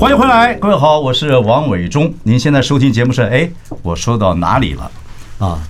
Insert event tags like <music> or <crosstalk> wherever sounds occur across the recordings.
欢迎回来，各位好，我是王伟忠。您现在收听节目是哎，我说到哪里了啊？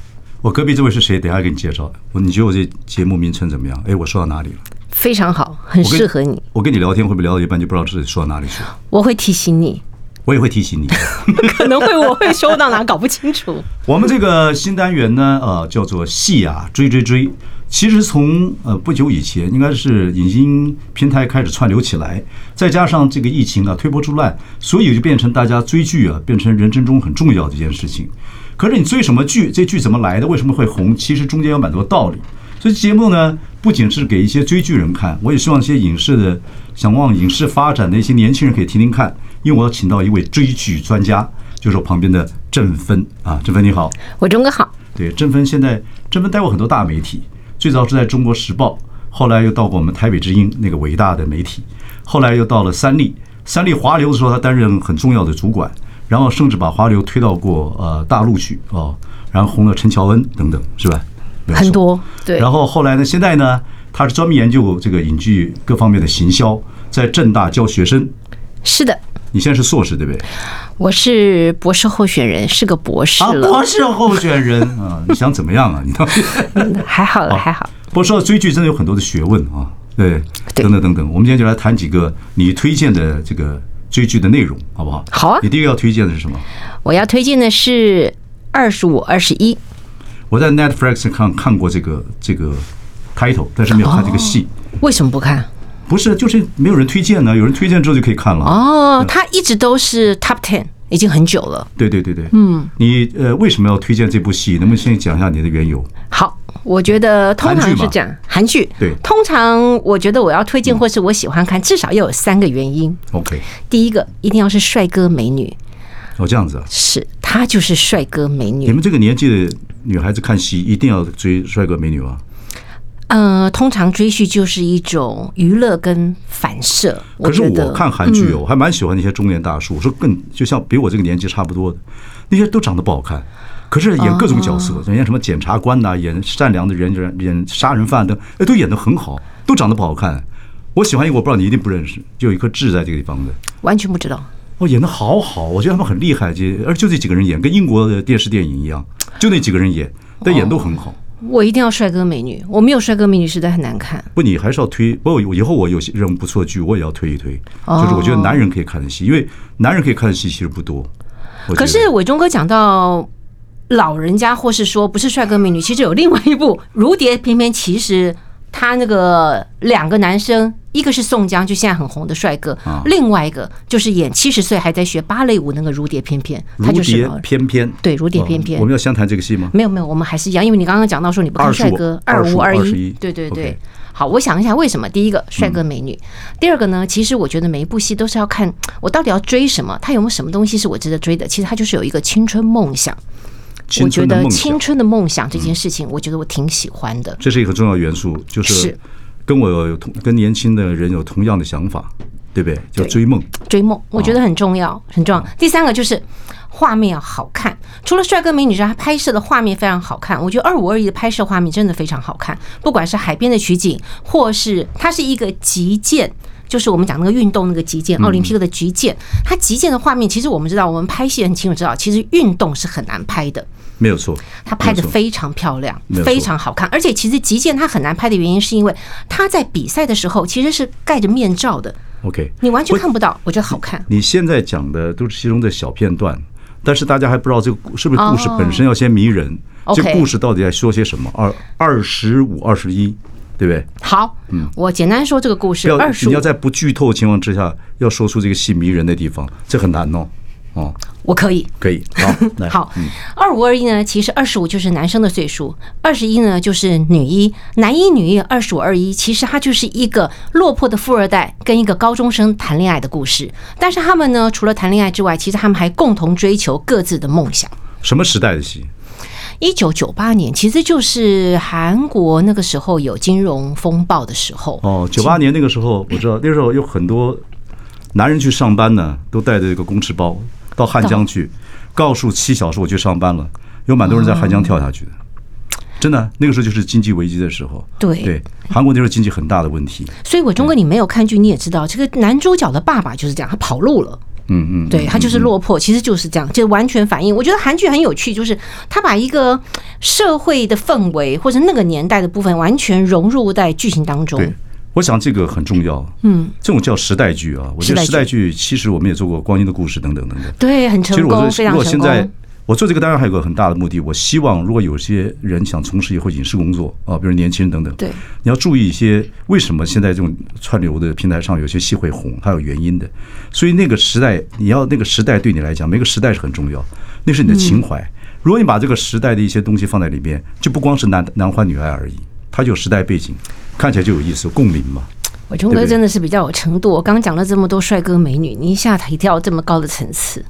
我隔壁这位是谁？等一下给你介绍。你觉得我这节目名称怎么样？哎，我说到哪里了？非常好，很适合你。我跟，我跟你聊天会不会聊到一半就不知道自己说到哪里去了？我会提醒你，我也会提醒你。<laughs> 可能会我会说到哪搞不清楚。<laughs> 我们这个新单元呢，呃，叫做戏啊追追追。其实从呃不久以前，应该是影音平台开始串流起来，再加上这个疫情啊推波助澜，所以就变成大家追剧啊变成人生中很重要的一件事情。可是你追什么剧？这剧怎么来的？为什么会红？其实中间有蛮多道理。所以节目呢，不仅是给一些追剧人看，我也希望一些影视的想往影视发展的一些年轻人可以听听看。因为我要请到一位追剧专家，就是我旁边的郑芬啊，郑芬你好，我钟哥好。对，郑芬现在郑芬待过很多大媒体。最早是在中国时报，后来又到过我们台北之音那个伟大的媒体，后来又到了三立。三立华流的时候，他担任很重要的主管，然后甚至把华流推到过呃大陆去哦，然后红了陈乔恩等等，是吧？很多对。然后后来呢，现在呢，他是专门研究这个影剧各方面的行销，在政大教学生。是的。你现在是硕士对不对？我是博士候选人，是个博士了。博士候选人 <laughs> 啊，你想怎么样啊？你到底 <laughs> 还好了，还好。不过说到追剧，真的有很多的学问啊，对，等等等等。我们今天就来谈几个你推荐的这个追剧的内容，好不好？好啊。你第一个要推荐的是什么？我要推荐的是《二十五二十一》。我在 Netflix 看看过这个这个 title，但是没有看这个戏。为什么不看？不是，就是没有人推荐呢。有人推荐之后就可以看了。哦，他一直都是 Top Ten，已经很久了。对对对对，嗯，你呃为什么要推荐这部戏？能不能先讲一下你的缘由？好，我觉得通常是这样，韩剧。对，通常我觉得我要推荐或是我喜欢看，至少要有三个原因。OK，第一个一定要是帅哥美女。哦，这样子啊？是，他就是帅哥美女。你们这个年纪的女孩子看戏一定要追帅哥美女吗？呃，通常追剧就是一种娱乐跟反射。可是我看韩剧哦，我还蛮喜欢那些中年大叔，我说更就像比我这个年纪差不多的那些都长得不好看，可是演各种角色，演什么检察官呐，演善良的人，演杀人犯的，哎，都演得很好，都长得不好看。我喜欢一个，我不知道你一定不认识，就有一颗痣在这个地方的，完全不知道。哦，演得好好，我觉得他们很厉害，就而就这几个人演，跟英国的电视电影一样，就那几个人演，但演都很好。我一定要帅哥美女，我没有帅哥美女实在很难看。不，你还是要推。不过以后我有些任务不错的剧，我也要推一推。就是我觉得男人可以看的戏，因为男人可以看的戏其实不多。可是伟忠哥讲到老人家，或是说不是帅哥美女，其实有另外一部《如蝶翩翩》，其实他那个两个男生。一个是宋江，就现在很红的帅哥；另外一个就是演七十岁还在学芭蕾舞那个如蝶翩翩，他就是如蝶翩翩。对，如蝶翩翩。我们要相谈这个戏吗？没有没有，我们还是一样，因为你刚刚讲到说你不看帅哥，二五二一，对对对。好，我想一下为什么？第一个帅哥美女，第二个呢？其实我觉得每一部戏都是要看我到底要追什么，他有没有什么东西是我值得追的？其实他就是有一个青春梦想。我觉得青春的梦想这件事情，我觉得我挺喜欢的。这是一个重要元素，就是。跟我有同跟年轻的人有同样的想法，对不对？叫追梦，追梦，我觉得很重要，很重要。第三个就是画面要好看，除了帅哥美女之外，他拍摄的画面非常好看。我觉得二五二一的拍摄画面真的非常好看，不管是海边的取景，或是它是一个极简，就是我们讲那个运动那个击剑，奥林匹克的击剑，它击剑的画面，其实我们知道，我们拍戏很清楚知道，其实运动是很难拍的。没有错，他拍的非常漂亮，非常好看。而且其实极限他很难拍的原因，是因为他在比赛的时候其实是盖着面罩的。OK，你完全看不到，我觉得好看。你现在讲的都是其中的小片段，但是大家还不知道这个是不是故事本身要先迷人。这故事到底在说些什么？二二十五二十一，对不对？好，嗯，我简单说这个故事。二十，你要在不剧透的情况之下，要说出这个戏迷人的地方，这很难哦。哦，我可以，可以，好，来 <laughs> 好，二五二一呢，其实二十五就是男生的岁数，二十一呢就是女一，男一女一，二十五二一，其实它就是一个落魄的富二代跟一个高中生谈恋爱的故事。但是他们呢，除了谈恋爱之外，其实他们还共同追求各自的梦想。什么时代的戏？一九九八年，其实就是韩国那个时候有金融风暴的时候。哦，九八年那个时候，我知道那时候有很多男人去上班呢，都带着一个公事包。到汉江去，告诉七小时我去上班了，有蛮多人在汉江跳下去的，真的，那个时候就是经济危机的时候。对对，韩国那时候经济很大的问题。所以伟忠哥，你没有看剧，你也知道，这个男主角的爸爸就是这样，他跑路了。嗯嗯，对，他就是落魄，其实就是这样，就完全反映。我觉得韩剧很有趣，就是他把一个社会的氛围或者那个年代的部分完全融入在剧情当中。我想这个很重要，嗯，这种叫时代剧啊。我觉得时代剧其实我们也做过《光阴的故事》等等等等，对，很成功，非常成功。如果现在我做这个，当然还有个很大的目的，我希望如果有些人想从事以后影视工作啊，比如年轻人等等，对，你要注意一些为什么现在这种串流的平台上有些戏会红，它有原因的。所以那个时代，你要那个时代对你来讲，每个时代是很重要，那是你的情怀。如果你把这个时代的一些东西放在里面，就不光是男男欢女爱而已，它就有时代背景。看起来就有意思，共鸣嘛。伟忠哥真的是比较有程度。我刚刚讲了这么多帅哥美女，你一下提到这么高的层次，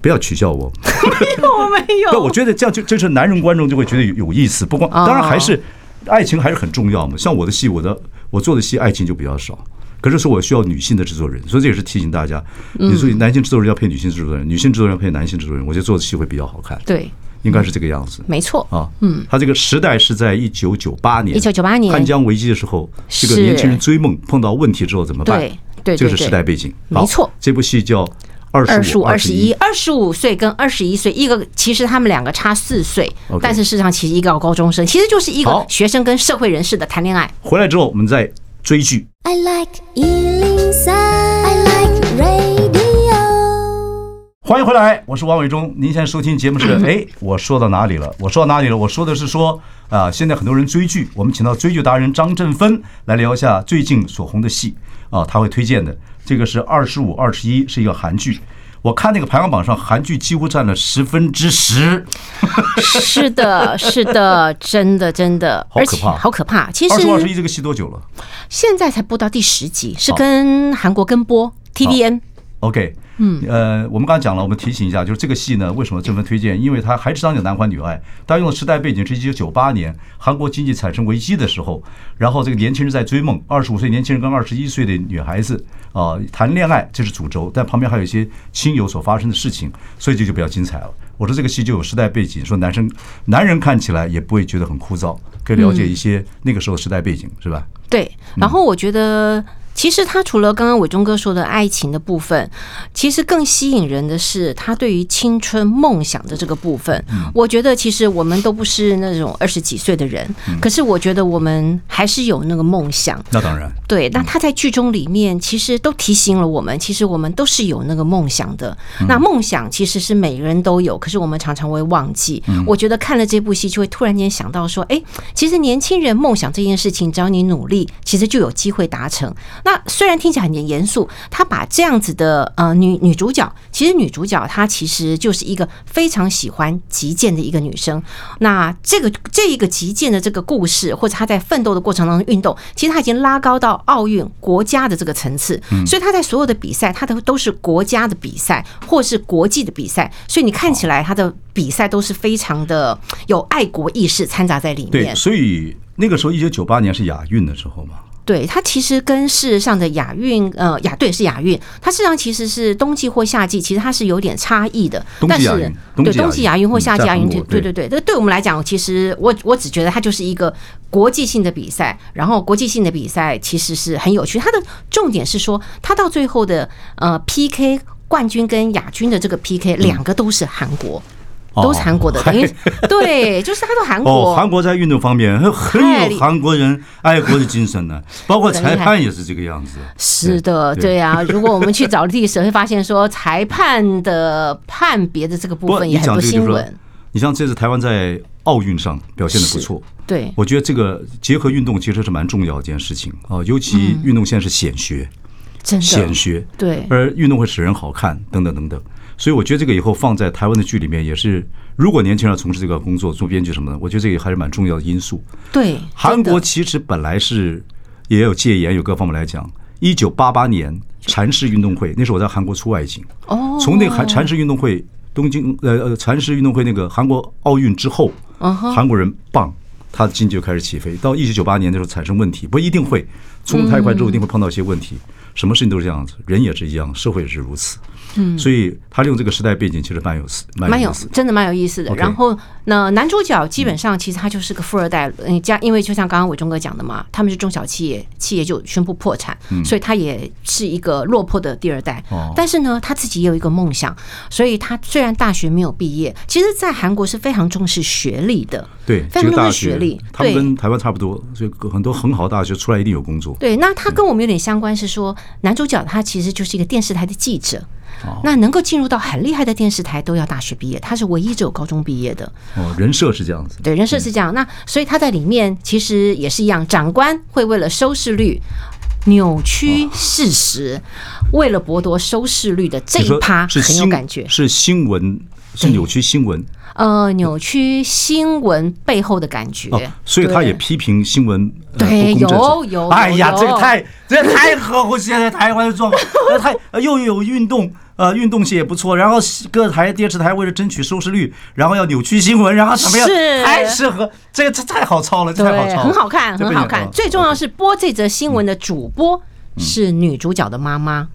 不要取笑我。没有，我没有。不，我觉得这样就就是男人观众就会觉得有有意思。不光当然还是爱情还是很重要嘛。像我的戏，我的我做的戏爱情就比较少。可是说我需要女性的制作人，所以这也是提醒大家，你说男性制作人要配女性制作人，女性制作人要配男性制作人，我觉得做的戏会比较好看。对。应该是这个样子，没错。啊，嗯，他这个时代是在一九九八年，一九九八年。汉江危机的时候，这个年轻人追梦碰到问题之后怎么办？对对，这个是时代背景，没错。这部戏叫二十五、二十一，二十五岁跟二十一岁，一个其实他们两个差四岁，但是事实上其实一个高中生，其实就是一个学生跟社会人士的谈恋爱。回来之后我们再追剧。I like 欢迎回来，我是王伟忠。您现在收听节目是 <laughs> 哎，我说到哪里了？我说到哪里了？我说的是说啊，现在很多人追剧，我们请到追剧达人张振芬来聊一下最近所红的戏啊，他会推荐的这个是二十五二十一，是一个韩剧。我看那个排行榜上，韩剧几乎占了十分之十。是的，<laughs> 是的，真的真的，好可怕，好可怕。其实二十五二十一这个戏多久了？现在才播到第十集，是跟韩国跟播 TVN。OK。嗯，呃，我们刚才讲了，我们提醒一下，就是这个戏呢，为什么这么推荐？因为它还是讲男欢女爱，它用的时代背景是一九九八年韩国经济产生危机的时候，然后这个年轻人在追梦，二十五岁年轻人跟二十一岁的女孩子啊谈恋爱，这是主轴，但旁边还有一些亲友所发生的事情，所以这就比较精彩了。我说这个戏就有时代背景，说男生男人看起来也不会觉得很枯燥，可以了解一些那个时候时代背景，是吧？对，然后我觉得。其实他除了刚刚伟忠哥说的爱情的部分，其实更吸引人的是他对于青春梦想的这个部分。我觉得其实我们都不是那种二十几岁的人，可是我觉得我们还是有那个梦想。那当然，对。那他在剧中里面其实都提醒了我们，其实我们都是有那个梦想的。那梦想其实是每个人都有，可是我们常常会忘记。我觉得看了这部戏，就会突然间想到说，哎，其实年轻人梦想这件事情，只要你努力，其实就有机会达成。那虽然听起来很严肃，他把这样子的呃女女主角，其实女主角她其实就是一个非常喜欢击剑的一个女生。那这个这一个击剑的这个故事，或者她在奋斗的过程当中运动，其实她已经拉高到奥运国家的这个层次。所以她在所有的比赛，她的都是国家的比赛，或是国际的比赛。所以你看起来她的比赛都是非常的有爱国意识掺杂在里面。对，所以那个时候一九九八年是亚运的时候嘛。对，它其实跟事实上的亚运，呃，亚对是亚运，它事实上其实是冬季或夏季，其实它是有点差异的。但是，对冬季亚运或夏季亚运，对对对，这对我们来讲，其实我我只觉得它就是一个国际性的比赛，然后国际性的比赛其实是很有趣。它的重点是说，它到最后的呃 PK 冠军跟亚军的这个 PK，两个都是韩国。都是韩国的，因为对，就是他都韩国。韩国在运动方面很有韩国人爱国的精神呢，包括裁判也是这个样子。是的，对啊。如果我们去找历史，会发现说 <laughs> 裁判的判别的这个部分也很不新闻。你像这次台湾在奥运上表现的不错，对，我觉得这个结合运动其实是蛮重要的一件事情啊，尤其运动现在是显学，真的显学，对，而运动会使人好看，等等等等。所以我觉得这个以后放在台湾的剧里面也是，如果年轻人要从事这个工作，做编剧什么的，我觉得这个还是蛮重要的因素。对，韩国其实本来是也有戒严，有各方面来讲。一九八八年禅师运动会，那时候我在韩国出外景。哦，从那个韩禅师运动会，东京呃呃禅师运动会那个韩国奥运之后，韩国人棒，他的经济就开始起飞。到一九九八年的时候产生问题，不一定会冲太快之后一定会碰到一些问题。什么事情都是这样子，人也是一样，社会也是如此。嗯，所以他利用这个时代背景，其实蛮有思，蛮有真的蛮有意思的。然后，那男主角基本上其实他就是个富二代，嗯，家因为就像刚刚伟忠哥讲的嘛，他们是中小企业，企业就宣布破产，所以他也是一个落魄的第二代。但是呢，他自己也有一个梦想，所以他虽然大学没有毕业，其实，在韩国是非常重视学历的。对，非常重视学历，他们跟台湾差不多，所以很多很好的大学出来一定有工作。对，那他跟我们有点相关，是说男主角他其实就是一个电视台的记者。那能够进入到很厉害的电视台，都要大学毕业。他是唯一只有高中毕业的。哦，人设是这样子。对，人设是这样。那所以他在里面其实也是一样，长官会为了收视率扭曲事实，为了剥夺收视率的这一趴很有感觉。是新闻，是扭曲新闻。呃，扭曲新闻背后的感觉。所以他也批评新闻。对，有有。哎呀，这个太，这个太合乎现在台湾的状况，<laughs> 太又有运动。呃，运动性也不错，然后各台电视台为了争取收视率，然后要扭曲新闻，然后什么样？是太适合这个，这太好抄了，这太好抄了，很好看，很好看。最重要是播这则新闻的主播是女主角的妈妈，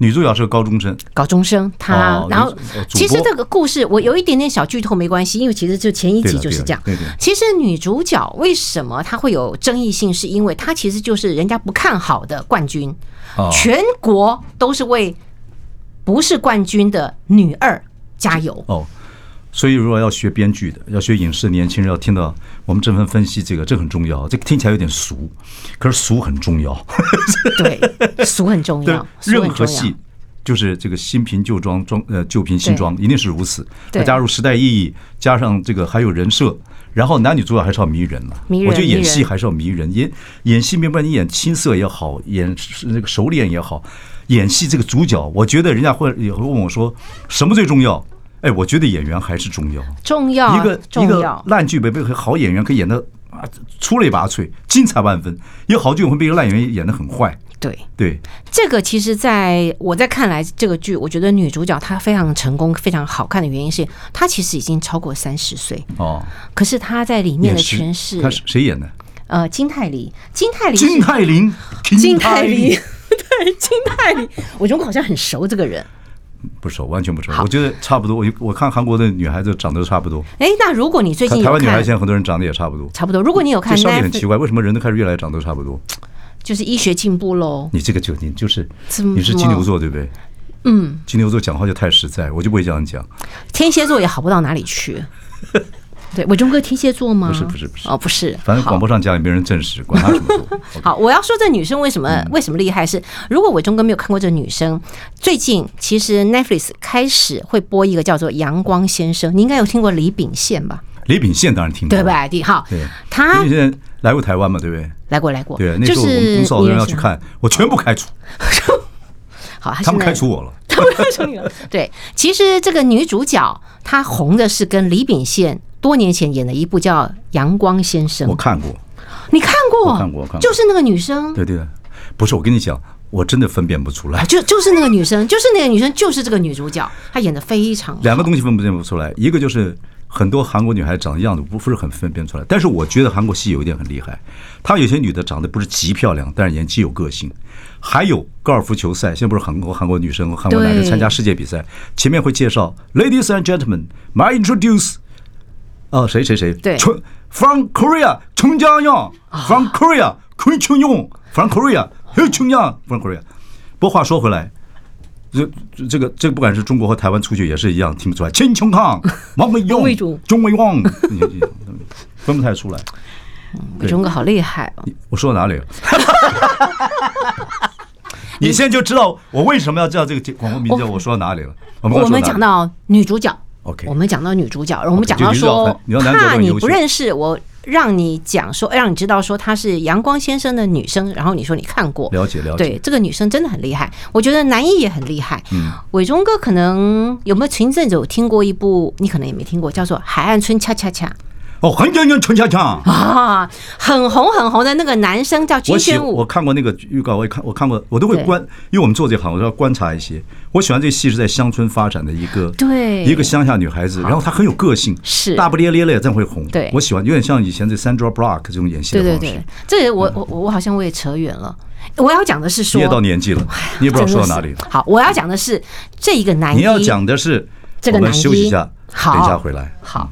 女主角是个高中生，高中生。她然后其实这个故事我有一点点小剧透没关系，因为其实就前一集就是这样。其实女主角为什么她会有争议性，是因为她其实就是人家不看好的冠军，全国都是为。不是冠军的女二，加油哦！所以如果要学编剧的，要学影视的年轻人，要听到我们这份分析，这个这很重要。这个听起来有点俗，可是俗很重要。对，俗很重要。<laughs> 任何戏就是这个新瓶旧装，装呃旧瓶新装，一定是如此。再加入时代意义，加上这个还有人设，然后男女主角还是要迷人了。我觉得演戏还是要迷人，演演戏，明白你演青涩也好，演那个熟练也好。演戏这个主角，我觉得人家会也会问我说，什么最重要？哎，我觉得演员还是重要，重要一个一个烂剧本被好演员可以演的啊出类拔萃、精彩万分，有好剧本会被一个烂演员演的很坏。对。对，这个其实在我在看来，这个剧我觉得女主角她非常成功、非常好看的原因是，她其实已经超过三十岁哦，可是她在里面的诠释，她是谁演的？呃，金泰梨，金泰梨，金泰梨，金泰梨。<laughs> 对，金泰梨，我觉得我好像很熟这个人，不熟，完全不熟。我觉得差不多。我我看韩国的女孩子长得都差不多。哎，那如果你最近台湾女孩现在很多人长得也差不多，差不多。如果你有看，这很奇怪，为什么人都开始越来越长得都差不多？就是医学进步喽。你这个就你就是你是金牛座对不对？嗯，金牛座讲话就太实在，我就不会这样讲。天蝎座也好不到哪里去。对，伟忠哥天蝎座吗？不是不是不是哦，不是。反正广播上讲也没人证实，管他什么座。<laughs> 好，我要说这女生为什么为什么厉害？是如果伟忠哥没有看过这女生，最近其实 Netflix 开始会播一个叫做《阳光先生》，你应该有听过李秉宪吧？李秉宪当然听过，对吧？第好，他李秉宪来过台湾嘛？对不对？来过来过。对，那时候我们公司好多人要去看，我全部开除。<laughs> 好，他们开除我了。<laughs> 他们开除你了。对，其实这个女主角她红的是跟李秉宪。多年前演的一部叫《阳光先生》，我看过，你看过？我看过，看过，就是那个女生。对对，不是我跟你讲，我真的分辨不出来。就就是那个女生，就是那个女生，就是这个女主角，她演的非常好。两个东西分辨不出来，一个就是很多韩国女孩长的样子不不是很分辨出来，但是我觉得韩国戏有一点很厉害，她有些女的长得不是极漂亮，但是演技有个性。还有高尔夫球赛，现在不是韩国韩国女生、韩国男生参加世界比赛，前面会介绍，Ladies and gentlemen, may introduce。哦，谁谁谁？对，From Korea，陈江阳；From Korea，昆庆勇；From Korea，黑琼阳；From Korea。不过话说回来，这这个这个不管是中国和台湾出去也是一样，听不出来。陈琼康、王伟勇、钟伟旺，分不太出来。伟忠哥好厉害哦！我说到哪里了？你现在就知道我为什么要叫这个广播名叫我说到哪里了？我们讲到女主角。OK，我们讲到女主角，我们讲到说，怕你不认识我让你讲说，让你知道说她是阳光先生的女生，然后你说你看过，了解了解。对，这个女生真的很厉害，我觉得男一也很厉害。嗯，伟忠哥可能有没有前阵子有听过一部，你可能也没听过，叫做《海岸村恰恰恰》。哦，很很很陈恰恰啊，很红很红的那个男生叫金宣武。我看过那个预告，我也看，我看过，我都会观，因为我们做这行，我都要观察一些。我喜欢这个戏是在乡村发展的一个，对，一个乡下女孩子，然后她很有个性，是大不咧咧的，真会红。对，我喜欢，有点像以前这 Sandra Block 这种演戏的方式。对对对，这个我我我好像我也扯远了。我要讲的是说，你也到年纪了，<laughs> 你也不知道说到哪里了。好，我要讲的是这一个男一，你要讲的是这个男一，我们休息一下，好，等一下回来。好。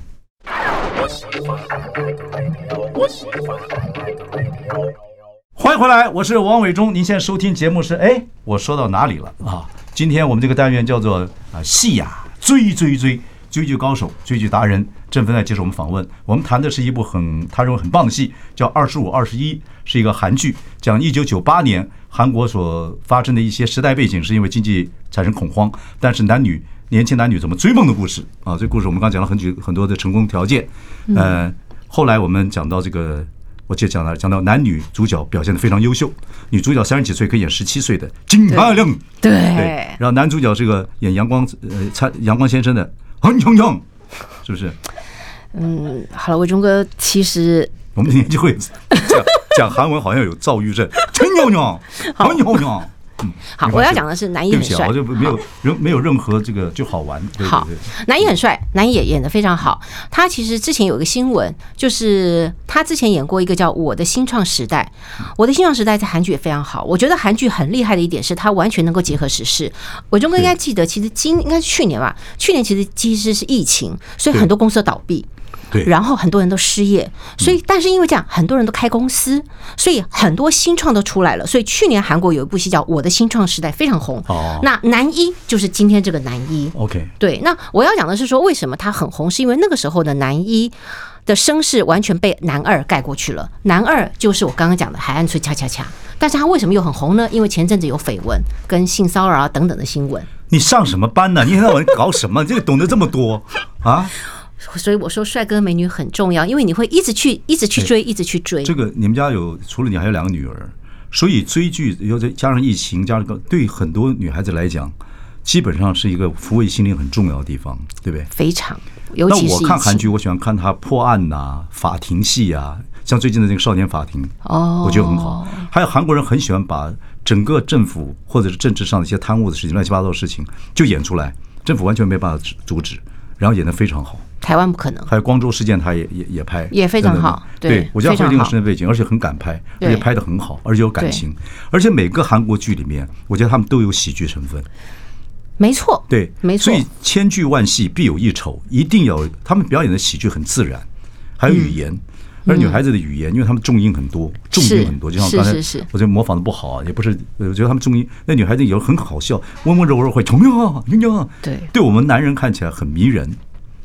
欢迎回来，我是王伟忠。您现在收听节目是哎，我说到哪里了啊？今天我们这个单元叫做啊戏呀追追追追剧高手追剧达人郑芬来接受我们访问。我们谈的是一部很他认为很棒的戏，叫《二十五二十一》，是一个韩剧，讲一九九八年韩国所发生的一些时代背景，是因为经济产生恐慌，但是男女年轻男女怎么追梦的故事。啊。这个故事我们刚讲了很久很多的成功条件，呃，后来我们讲到这个。我就讲了，讲到男女主角表现的非常优秀，女主角三十几岁可以演十七岁的金发亮，对，对，然后男主角这个演阳光呃参阳光先生的很阳阳，是不是？嗯，好了，伟忠哥，其实我们年纪会讲讲韩文，好像有躁郁症，陈阳阳，很阳阳。嗯，好，我要讲的是男一很帅，我就没有任没有任何这个就好玩。好，男一很帅，男一也演得非常好。他其实之前有一个新闻，就是他之前演过一个叫《我的新创时代》，《我的新创时代》在韩剧也非常好。我觉得韩剧很厉害的一点是，它完全能够结合时事。伟忠哥应该记得，其实今应该是去年吧，去年其实其实是疫情，所以很多公司都倒闭。对，然后很多人都失业，所以但是因为这样，很多人都开公司，所以很多新创都出来了。所以去年韩国有一部戏叫《我的新创时代》，非常红。哦，那男一就是今天这个男一。OK，对。那我要讲的是说，为什么他很红？是因为那个时候的男一的声势完全被男二盖过去了。男二就是我刚刚讲的《海岸村恰恰恰》，但是他为什么又很红呢？因为前阵子有绯闻跟性骚扰啊等等的新闻。你上什么班呢？你一天到晚搞什么？这个懂得这么多啊？所以我说，帅哥美女很重要，因为你会一直去，一直去追，一直去追。这个你们家有除了你还有两个女儿，所以追剧又再加上疫情，加上个对很多女孩子来讲，基本上是一个抚慰心灵很重要的地方，对不对？非常，尤其是那我看韩剧，我喜欢看他破案呐、啊、法庭戏啊，像最近的那个《少年法庭》，哦，我觉得很好。还有韩国人很喜欢把整个政府或者是政治上的一些贪污的事情、乱七八糟的事情就演出来，政府完全没办法阻止，然后演得非常好。台湾不可能，还有光州事件，他也也也拍，也非常好。对，我觉得会这个时代背景，而且很敢拍，而且拍的很好，而且有感情，而且每个韩国剧里面，我觉得他们都有喜剧成分。没错，对，没错。所以千剧万戏必有一丑，一定要他们表演的喜剧很自然，还有语言，而女孩子的语言，因为他们重音很多，重音很多，就像刚才，我觉得模仿的不好啊，也不是，我觉得他们重音，那女孩子有很好笑，温温柔柔会，<laughs> 重啊，重啊，对，对我们男人看起来很迷人。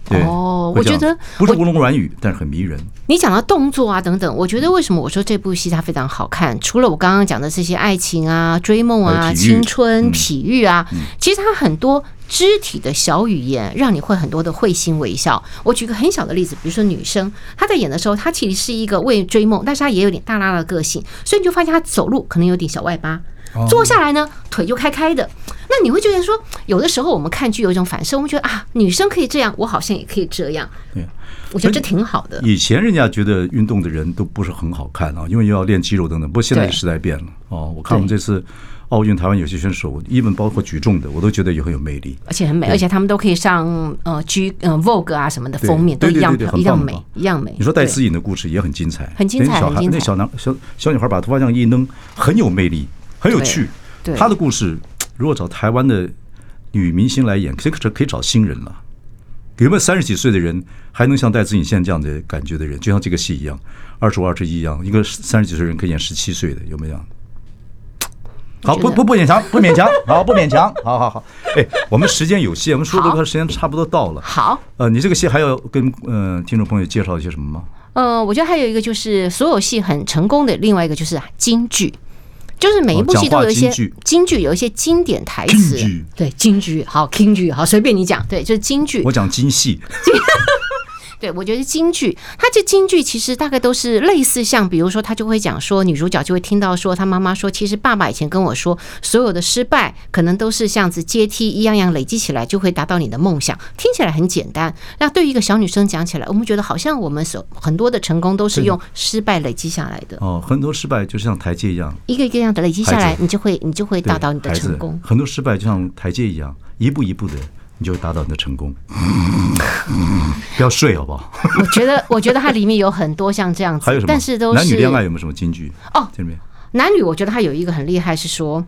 哦，我觉得不是吴龙软语，但是很迷人。你讲到动作啊等等，我觉得为什么我说这部戏它非常好看？除了我刚刚讲的这些爱情啊、追梦啊、青春、体育啊，其实它很多肢体的小语言，让你会很多的会心微笑。我举个很小的例子，比如说女生她在演的时候，她其实是一个为追梦，但是她也有点大拉的个性，所以你就发现她走路可能有点小外八。坐下来呢，腿就开开的。那你会觉得说，有的时候我们看剧有一种反射，我们觉得啊，女生可以这样，我好像也可以这样。对，我觉得这挺好的。以前人家觉得运动的人都不是很好看啊，因为又要练肌肉等等。不过现在时代变了哦。我看我们这次奥运，台湾有些选手，even 包括举重的，我都觉得也很有魅力，而且很美，而且他们都可以上呃 G 呃 Vogue 啊什么的封面，都一样一样美，一样美。你说戴思颖的故事也很精彩，很精彩，很精彩。那小男小小女孩把头发这样一扔，很有魅力，很有趣。他的故事，如果找台湾的女明星来演，可以可以找新人了。有没有三十几岁的人还能像戴资颖现在这样的感觉的人，就像这个戏一样，二十五、二十一一样，一个三十几岁人可以演十七岁的，有没有？好，不不不勉强，不勉强，<laughs> 好，不勉强，好好好。哎，我们时间有限，我们说这个时间差不多到了。好，呃，你这个戏还要跟呃听众朋友介绍一些什么吗？呃，我觉得还有一个就是所有戏很成功的，另外一个就是京剧。就是每一部戏都有一些京剧，有一些经典台词。对，京剧好，京剧好，随便你讲。对，就是京剧。我讲京戏。<laughs> <laughs> <laughs> 对，我觉得京剧，它这京剧其实大概都是类似，像比如说，他就会讲说，女主角就会听到说，她妈妈说，其实爸爸以前跟我说，所有的失败可能都是像子阶梯一样样累积起来，就会达到你的梦想。听起来很简单，那对于一个小女生讲起来，我们觉得好像我们所很多的成功都是用失败累积下来的。哦，很多失败就像台阶一样，一个一个样的累积下来，你就会你就会达到你的成功。很多失败就像台阶一样，一步一步的。你就会达到你的成功。<laughs> 不要睡，好不好？我觉得，我觉得它里面有很多像这样子，还有什么？但是都是男女恋爱有没有什么金句？哦，这里面男女，我觉得他有一个很厉害，是说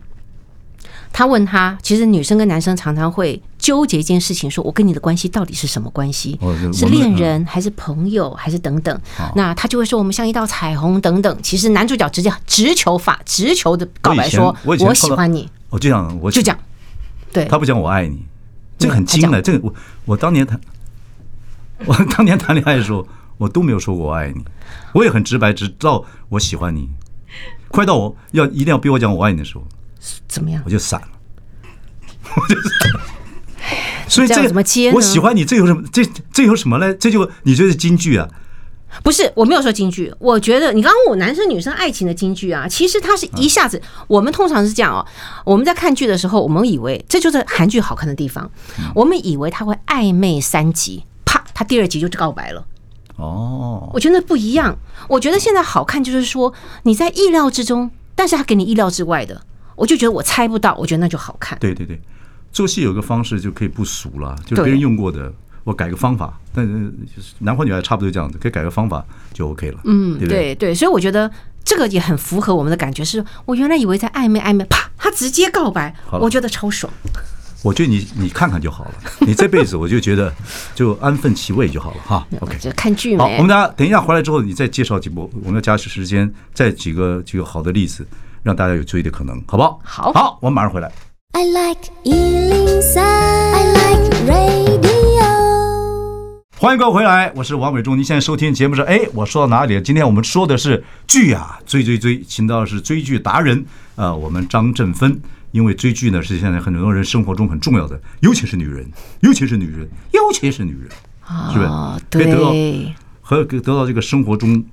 他问他，其实女生跟男生常常会纠结一件事情，说我跟你的关系到底是什么关系？是恋人还是朋友还是等等？那他就会说我们像一道彩虹等等。其实男主角直接直球法，直球的告白说我喜欢你。我就讲，我就讲，对，他不讲我爱你。这个很精的，这个我我当年谈，<laughs> 我当年谈恋爱的时候，我都没有说过我爱你，我也很直白，只知道我喜欢你。快到我要一定要逼我讲我爱你的时候，怎么样？我就散了，<laughs> 我就散了。所以这怎么接？我喜欢你，这有什么？这这有什么呢？这就你觉得金句啊？不是，我没有说京剧。我觉得你刚刚问我男生女生爱情的京剧啊，其实它是一下子。我们通常是这样哦，我们在看剧的时候，我们以为这就是韩剧好看的地方。我们以为他会暧昧三集，啪，他第二集就告白了。哦，我觉得不一样。我觉得现在好看就是说你在意料之中，但是他给你意料之外的，我就觉得我猜不到，我觉得那就好看。对对对，做戏有个方式就可以不俗了，就是别人用过的。我改个方法，但是男欢女爱差不多这样子，可以改个方法就 OK 了。嗯，对对对，所以我觉得这个也很符合我们的感觉。是我原来以为在暧昧暧昧，啪，他直接告白，我觉得超爽。我觉得你你看看就好了，<laughs> 你这辈子我就觉得就安分其位就好了哈。OK，就看剧。好，我们大家等一下回来之后，你再介绍几部，我们要加时间，再几个几个好的例子，让大家有追的可能，好不好？好，好，我们马上回来。I like 103, I like radio 欢迎各位回来，我是王伟忠。您现在收听节目是哎，我说到哪里了？今天我们说的是剧啊，追追追，请到的是追剧达人啊、呃，我们张振芬。因为追剧呢是现在很多人生活中很重要的，尤其是女人，尤其是女人，尤其是女人，是不是？可以得到和得到这个生活中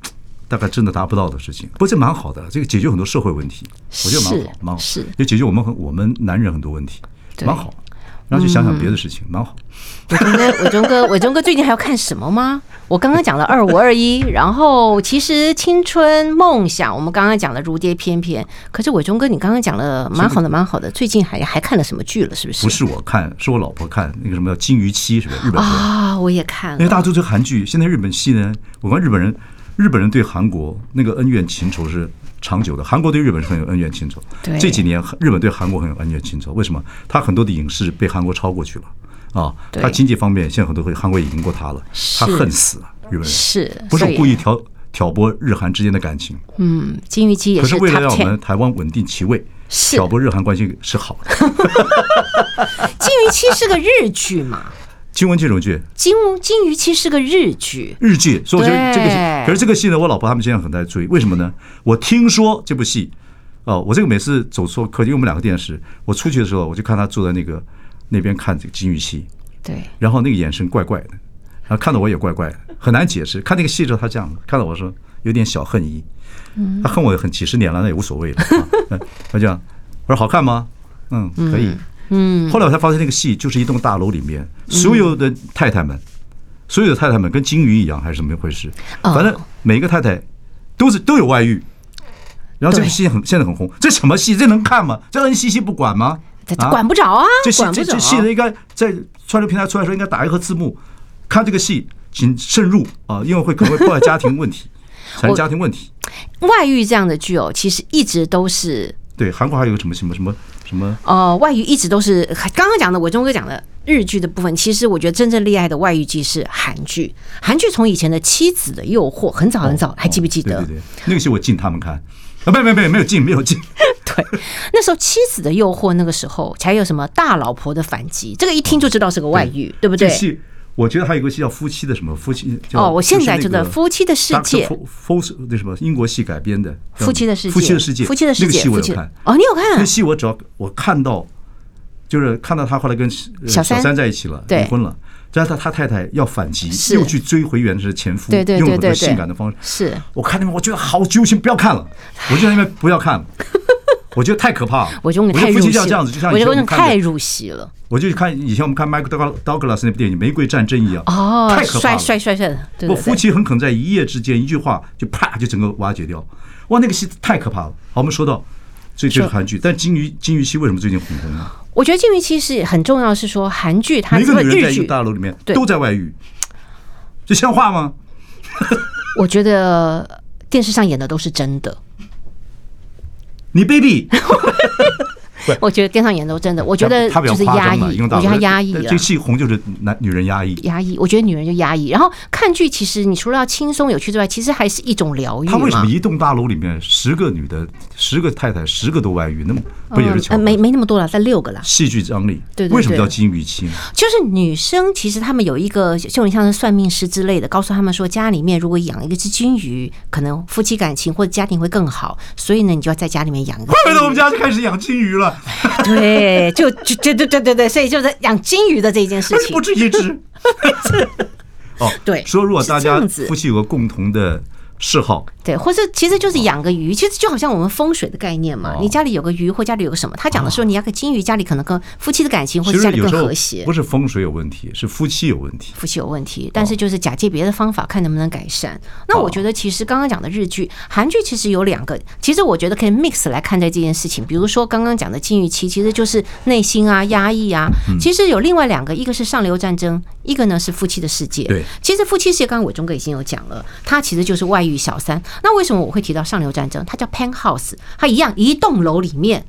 大概真的达不到的事情，不过这蛮好的，这个解决很多社会问题，我觉得蛮好，蛮好，是也解决我们很我们男人很多问题，蛮好。然后去想想别的事情，蛮好。伟忠哥，伟忠哥，伟忠哥，最近还要看什么吗？<laughs> 我刚刚讲了二五二一，然后其实青春梦想，我们刚刚讲了如蝶翩翩。可是伟忠哥，你刚刚讲了蛮好的，蛮好的。最近还还看了什么剧了？是不是？不是我看，是我老婆看那个什么叫《金鱼妻》，是不是？日本啊，我也看了。因为大家都追韩剧，现在日本戏呢，我看日本人，日本人对韩国那个恩怨情仇是。长久的韩国对日本是很有恩怨情仇。对，这几年日本对韩国很有恩怨情仇。为什么？他很多的影视被韩国超过去了啊！他经济方面现在很多会韩国也赢过他了。他恨死了日本人，是不是故意挑挑拨日韩之间的感情？嗯，金鱼姬也是。可是为了让我们台湾稳定其位，挑拨日韩关系是好的。<laughs> 金鱼姬是个日剧嘛？金文这种剧，金金鱼妻是个日剧，日剧，所以我觉得这个戏，可是这个戏呢，我老婆他们现在很在追，为什么呢？我听说这部戏，哦，我这个每次走错客厅，因为我们两个电视，我出去的时候，我就看他坐在那个那边看这个金鱼妻，对，然后那个眼神怪怪的，然后看到我也怪怪的，很难解释。看那个戏之后，他这样看到我说有点小恨意，他恨我很几十年了，那也无所谓了。<laughs> 他这样，我说好看吗？嗯，可以。嗯，后来我才发现那个戏就是一栋大楼里面所有的太太们，所有的太太们跟金鱼一样还是怎么一回事？反正每一个太太都是都有外遇，然后这个戏很现在很红，这什么戏？这能看吗？这 NCC 不管吗？啊，管不着啊！这戏这这戏呢，应该在串流平台出来的时候应该打一个字幕，看这个戏请慎入啊，因为会可能会破坏家庭问题，产生家庭问题。外遇这样的剧哦，其实一直都是对韩国还有什么什么什么。什么？哦，外遇一直都是刚刚讲的，我忠哥讲的日剧的部分。其实我觉得真正厉害的外遇剧是韩剧。韩剧从以前的《妻子的诱惑》很早很早，还记不记得？对对对，那个戏我禁他们看啊，没有没有没有没有禁没有禁。<laughs> 对，那时候《妻子的诱惑》那个时候才有什么大老婆的反击，这个一听就知道是个外遇，对不对？我觉得还有一个戏叫《夫妻的什么夫妻》哦，我现在觉得《夫妻的世界》夫那什么英国戏改编的《夫妻的世界》。夫妻的世界，夫妻的世界，那个戏我有看。哦，你有看？那戏我只要我看到，就是看到他后来跟呃小三在一起了，离婚了，但是他他太太要反击，又去追回原是前夫，对对对对对用很多性感的方式。是我看那边，我觉得好揪心，不要看了。我就在那边不要看了，我觉得太可怕了。我觉得你太夫入戏了，妻要这样子，就像我觉得太入戏了。我就看以前我们看 Michael Douglas 那部电影《玫瑰战争》一样，哦，太可怕了。帅帅帅帅的，对。夫妻很可能在一夜之间一句话就啪就整个瓦解掉。哇，那个戏太可怕了。好，我们说到这就是韩剧，但金鱼金鱼期为什么最近红红呢？我觉得金鱼期是很重要，是说韩剧它每个女人在一个，大楼里面都在外遇，这像话吗？<laughs> 我觉得电视上演的都是真的。你 baby，我觉得电视上演的都真的，我觉得他就是压抑，用大陆我觉得他压抑这。戏红就是男女人压抑。压抑，我觉得女人就压抑。然后看剧，其实你除了要轻松有趣之外，其实还是一种疗愈嘛。他为什么一栋大楼里面十个女的，十个太太，十个都外遇？那么不也是巧呃，没没那么多了，在六个了。戏剧张力。对对对为什么叫金鱼期呢？就是女生，其实她们有一个，就你像是算命师之类的，告诉他们说，家里面如果养一个只金鱼，可能夫妻感情或者家庭会更好。所以呢，你就要在家里面养一个金怪不得我们。家就开始养金鱼了，<laughs> 对，就就就对对对对，所以就是养金鱼的这一件事情不。止一只。<laughs> 哦，对说如果大家夫妻有个共同的嗜好，对，或者其实就是养个鱼，其实就好像我们风水的概念嘛哦。你家里有个鱼，或家里有个什么，他讲的时候你要个金鱼，家里可能跟夫妻的感情或其者家里更和谐不。是风水有问题，是夫妻有问题。夫妻有问题，但是就是假借别的方法，看能不能改善。那我觉得其实刚刚讲的日剧、韩剧其实有两个，其实我觉得可以 mix 来看待这件事情。比如说刚刚讲的禁欲期，其实就是内心啊、压抑啊。其实有另外两个，一个是上流战争，一个呢是夫妻的世界。对，其实夫妻世界刚刚伟忠哥已经有讲了，他其实就是外遇小三。那为什么我会提到上流战争？它叫 penthouse，它一样一栋楼里面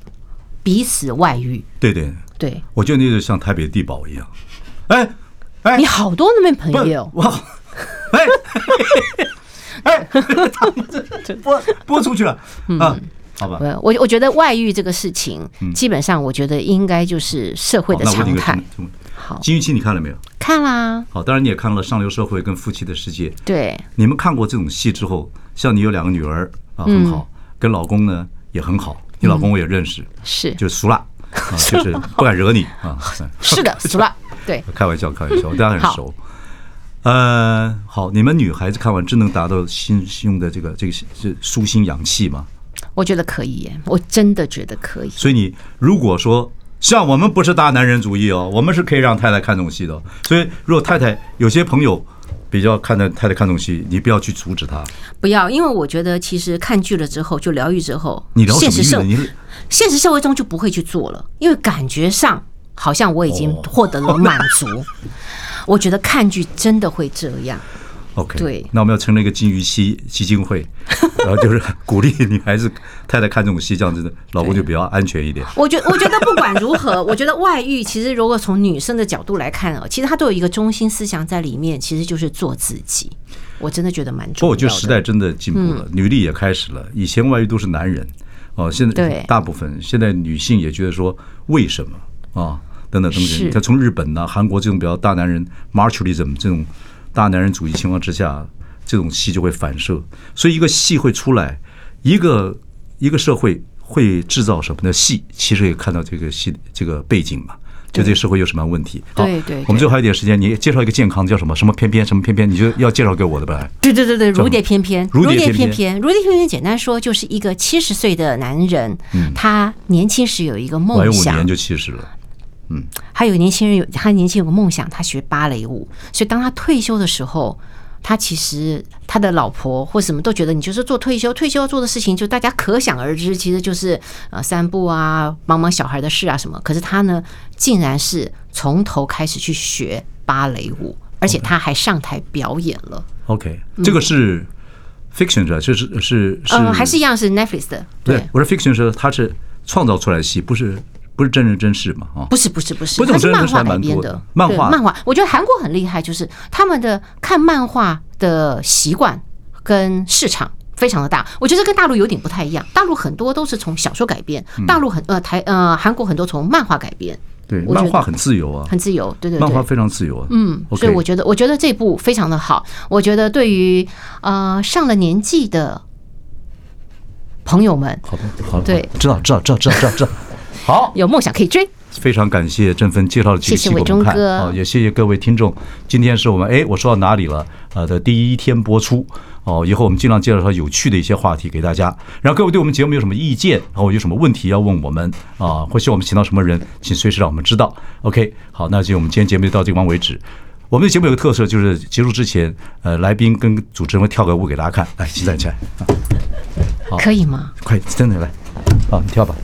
彼此外遇。对对，对。我觉得那就像台北地堡一样。哎哎。你，好多那边朋友，哇，哎哎，他们这播播出去了。嗯，好吧。呃，我我觉得外遇这个事情，基本上我觉得应该就是社会的常态好，金玉期你看了没有？看啦，好，当然你也看了《上流社会》跟《夫妻的世界》。对，你们看过这种戏之后，像你有两个女儿啊，很好，跟老公呢也很好。你老公我也认识，是就是俗辣啊，<laughs> 就是不敢惹你啊。<laughs> 是的，<laughs> 熟了，对，开玩笑，开玩笑，大家很熟。呃，好，你们女孩子看完真能达到心胸的这个这个是舒心养气吗？我觉得可以耶，我真的觉得可以。所以你如果说像我们不是大男人主义哦，我们是可以让太太看这种戏的哦。所以如果太太有些朋友比较看的太太看这种戏，你不要去阻止他。不要，因为我觉得其实看剧了之后，就疗愈之后，现实社么意思？你现实社会中就不会去做了，因为感觉上好像我已经获得了满足。<laughs> 我觉得看剧真的会这样。OK，对那我们要成立一个金鱼期基金会，<laughs> 然后就是鼓励女孩子太太看这种戏，这样子的老公就比较安全一点。<laughs> 我觉我觉得不管如何，<laughs> 我觉得外遇其实如果从女生的角度来看哦，其实它都有一个中心思想在里面，其实就是做自己。我真的觉得蛮重要的。不过我觉得时代真的进步了，女力也开始了。以前外遇都是男人，哦，现在对大部分现在女性也觉得说为什么啊等等等等。是你看从日本呐、韩国这种比较大男人 m a r c h a l i s m 这种大男人主义情况之下，这种戏就会反射，所以一个戏会出来，一个一个社会会制造什么呢？戏其实也看到这个戏这个背景嘛。就这个社会有什么样问题？好对对对我们最后还有一点时间，你介绍一个健康叫什么什么偏偏什么偏偏，你就要介绍给我的吧？对对对对，如蝶翩翩，如蝶翩翩翩翩，如蝶翩翩，简单说就是一个七十岁的男人，他年轻时有一个梦想五想年，就七十了。还有年轻人有他年轻有个梦想，他学芭蕾舞，所以当他退休的时候，他其实他的老婆或什么都觉得你就是做退休，退休要做的事情就大家可想而知，其实就是呃散步啊，帮忙小孩的事啊什么。可是他呢，竟然是从头开始去学芭蕾舞，而且他还上台表演了。OK，这个是 fiction 是吧？就是是是，呃，还是一样是 Netflix 的，对，我说 fiction 是它是创造出来的戏，不是不是真人真事嘛？啊，不是不是不是，它是漫画改编的漫画漫画，我觉得韩国很厉害，就是他们的看漫画的习惯跟市场非常的大。我觉得跟大陆有点不太一样，大陆很多都是从小说改编，大陆很呃台呃韩国很多从漫画改编，对，漫画很自由啊，很自由，对对对。漫画非常自由啊。嗯，所以我觉得，我觉得这部非常的好。我觉得对于呃上了年纪的朋友们，好的，好的，对知道知道知道知道知道，好，有梦想可以追。非常感谢振芬介绍的几个戏给我们看，好，也谢谢各位听众。今天是我们哎，我说到哪里了？呃的第一天播出哦，以后我们尽量介绍有趣的一些话题给大家。然后各位对我们节目有什么意见，然后有什么问题要问我们啊，或希望我们请到什么人，请随时让我们知道。OK，好，那就我们今天节目就到这地方为止。我们的节目有个特色，就是结束之前，呃，来宾跟主持人会跳个舞给大家看。来，现在起来，好，可以吗？快，真的来，好，你跳吧。